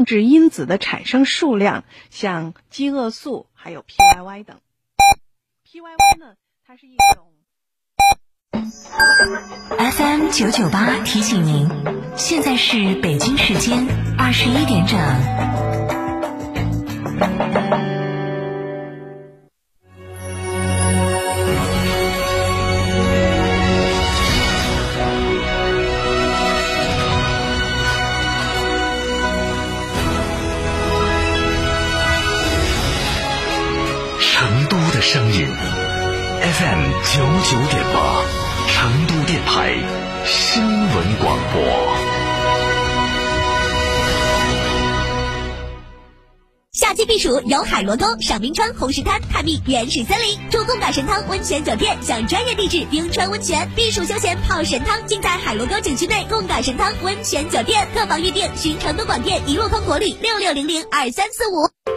控制因子的产生数量，像饥饿素还有 PYY 等。PYY 呢，它是一种。FM 九九八提醒您，现在是北京时间二十一点整。声音，FM 九九点八，成都电台新闻广播。夏季避暑游海螺沟，赏冰川、红石滩，探秘原始森林，住贡嘎神汤温泉酒店，享专业地质冰川温泉，避暑休闲泡神汤，尽在海螺沟景区内贡嘎神汤温泉酒店。客房预订寻成都广电一路通国旅六六零零二三四五。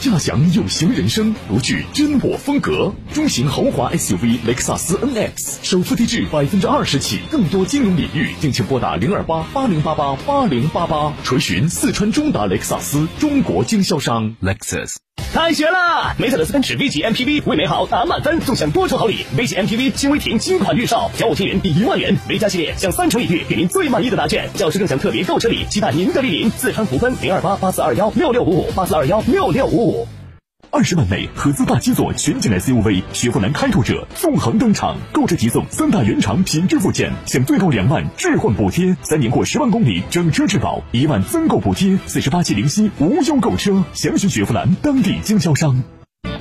驾享有型人生，独具真我风格。中型豪华 SUV 雷克萨斯 NX，首付低至百分之二十起，更多金融领域，敬请拨打零二八八零八八八零八八，垂询四川中达雷克萨斯中国经销商 Lexus。开学啦！梅赛德斯奔驰 V 级 MPV 为美好打满分，纵享多重好礼。V 级 MPV 新威霆新款预售，小五千元抵一万元。V 加系列享三重礼遇，给您最满意的答卷。教师更享特别购车礼，期待您的莅临。四川福分零二八八四二幺六六五五八四二幺六六五五。二十万内合资大七座全景 SUV 雪佛兰开拓者纵横登场，购车即送三大原厂品质附件，享最高两万置换补贴，三年或十万公里整车质保，一万增购补贴，四十八期零息无忧购车，详询雪佛兰当地经销商。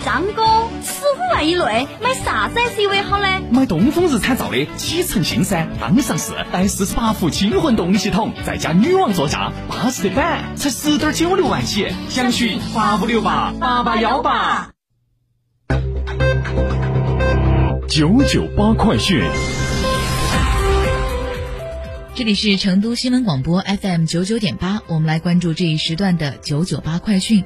张哥，十五万以内买啥子 SUV 好呢？买东风日产造的启辰星噻，刚上市，带四十八伏轻混动力系统，再加女王座驾，巴适的板，才十点九六万起，详询八五六八八八幺八。九九八快讯，这里是成都新闻广播 FM 九九点八，我们来关注这一时段的九九八快讯。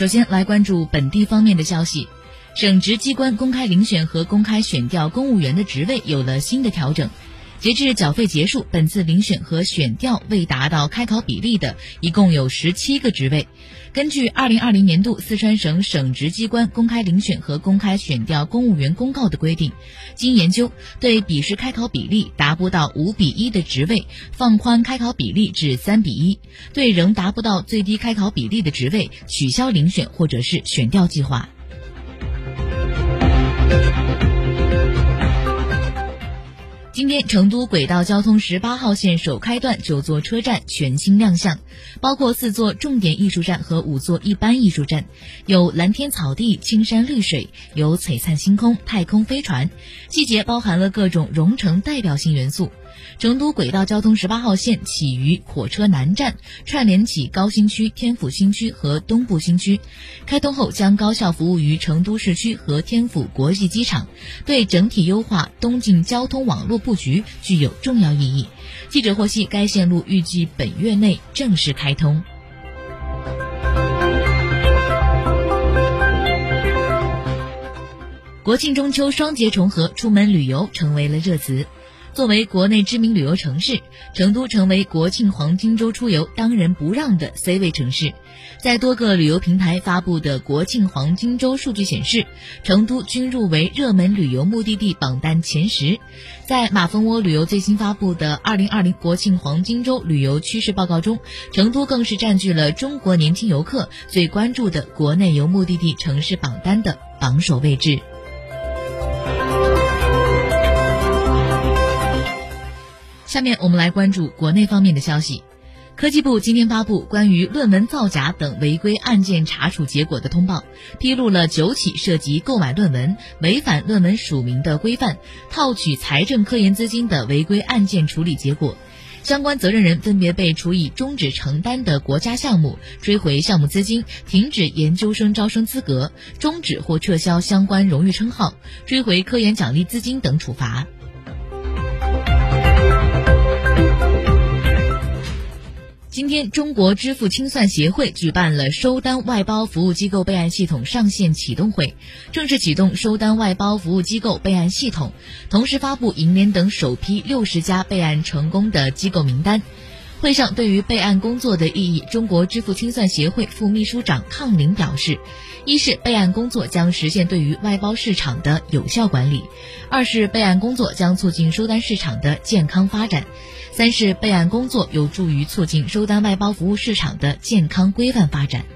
首先来关注本地方面的消息，省直机关公开遴选和公开选调公务员的职位有了新的调整。截至缴费结束，本次遴选和选调未达到开考比例的，一共有十七个职位。根据二零二零年度四川省省直机关公开遴选和公开选调公务员公告的规定，经研究，对笔试开考比例达不到五比一的职位，放宽开考比例至三比一；对仍达不到最低开考比例的职位，取消遴选或者是选调计划。今天，成都轨道交通十八号线首开段九座车站全新亮相，包括四座重点艺术站和五座一般艺术站，有蓝天草地、青山绿水，有璀璨星空、太空飞船，细节包含了各种蓉城代表性元素。成都轨道交通十八号线起于火车南站，串联起高新区、天府新区和东部新区。开通后将高效服务于成都市区和天府国际机场，对整体优化东进交通网络布局具有重要意义。记者获悉，该线路预计本月内正式开通。国庆中秋双节重合，出门旅游成为了热词。作为国内知名旅游城市，成都成为国庆黄金周出游当仁不让的 C 位城市。在多个旅游平台发布的国庆黄金周数据显示，成都均入围热门旅游目的地榜单前十。在马蜂窝旅游最新发布的《二零二零国庆黄金周旅游趋势报告》中，成都更是占据了中国年轻游客最关注的国内游目的地城市榜单的榜首位置。下面我们来关注国内方面的消息。科技部今天发布关于论文造假等违规案件查处结果的通报，披露了九起涉及购买论文、违反论文署名的规范、套取财政科研资金的违规案件处理结果。相关责任人分别被处以终止承担的国家项目、追回项目资金、停止研究生招生资格、终止或撤销相关荣誉称号、追回科研奖励资金等处罚。今天，中国支付清算协会举办了收单外包服务机构备案系统上线启动会，正式启动收单外包服务机构备案系统，同时发布银联等首批六十家备案成功的机构名单。会上，对于备案工作的意义，中国支付清算协会副秘书长康林表示：一是备案工作将实现对于外包市场的有效管理；二是备案工作将促进收单市场的健康发展。三是备案工作有助于促进收单外包服务市场的健康规范发展。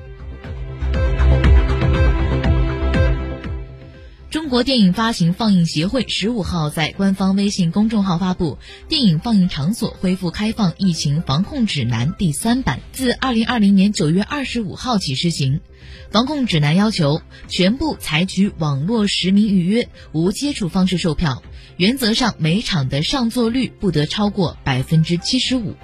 中国电影发行放映协会十五号在官方微信公众号发布《电影放映场所恢复开放疫情防控指南》第三版，自二零二零年九月二十五号起施行。防控指南要求全部采取网络实名预约、无接触方式售票。原则上，每场的上座率不得超过百分之七十五。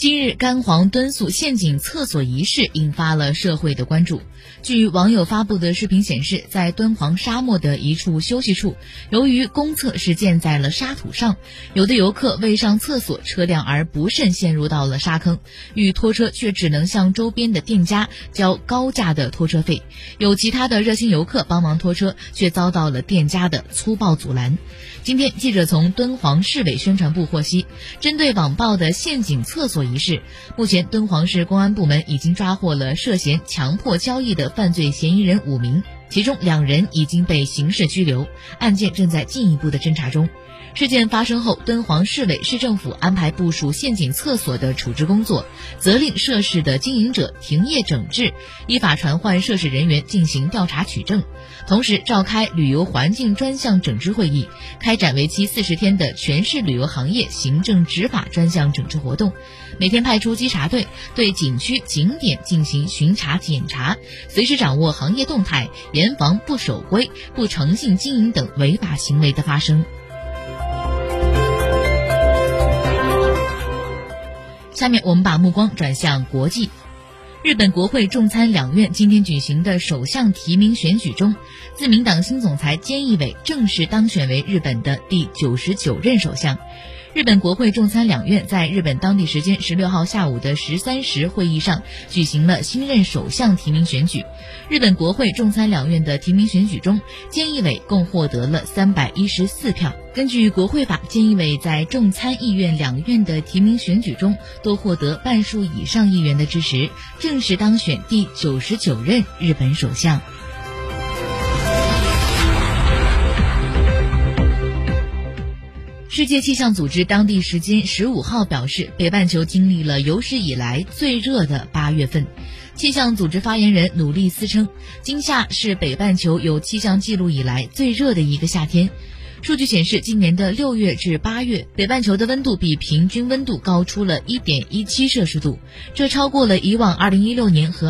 今日，干黄敦塑陷阱厕所一事引发了社会的关注。据网友发布的视频显示，在敦煌沙漠的一处休息处，由于公厕是建在了沙土上，有的游客为上厕所，车辆而不慎陷入到了沙坑，遇拖车却只能向周边的店家交高价的拖车费；有其他的热心游客帮忙拖车，却遭到了店家的粗暴阻拦。今天，记者从敦煌市委宣传部获悉，针对网曝的陷阱厕所仪式，目前敦煌市公安部门已经抓获了涉嫌强迫交易的犯罪嫌疑人五名，其中两人已经被刑事拘留，案件正在进一步的侦查中。事件发生后，敦煌市委市政府安排部署陷阱厕所的处置工作，责令涉事的经营者停业整治，依法传唤涉事人员进行调查取证，同时召开旅游环境专项整治会议，开展为期四十天的全市旅游行业行政执法专项整治活动，每天派出稽查队对景区景点进行巡查检查，随时掌握行业动态，严防不守规、不诚信经营等违法行为的发生。下面我们把目光转向国际。日本国会众参两院今天举行的首相提名选举中，自民党新总裁菅义伟正式当选为日本的第九十九任首相。日本国会众参两院在日本当地时间十六号下午的十三时会议上举行了新任首相提名选举。日本国会众参两院的提名选举中，菅义伟共获得了三百一十四票。根据国会法，菅义伟在众参议院两院的提名选举中都获得半数以上议员的支持，正式当选第九十九任日本首相。世界气象组织当地时间十五号表示，北半球经历了有史以来最热的八月份。气象组织发言人努利斯称，今夏是北半球有气象记录以来最热的一个夏天。数据显示，今年的六月至八月，北半球的温度比平均温度高出了一点一七摄氏度，这超过了以往二零一六年和。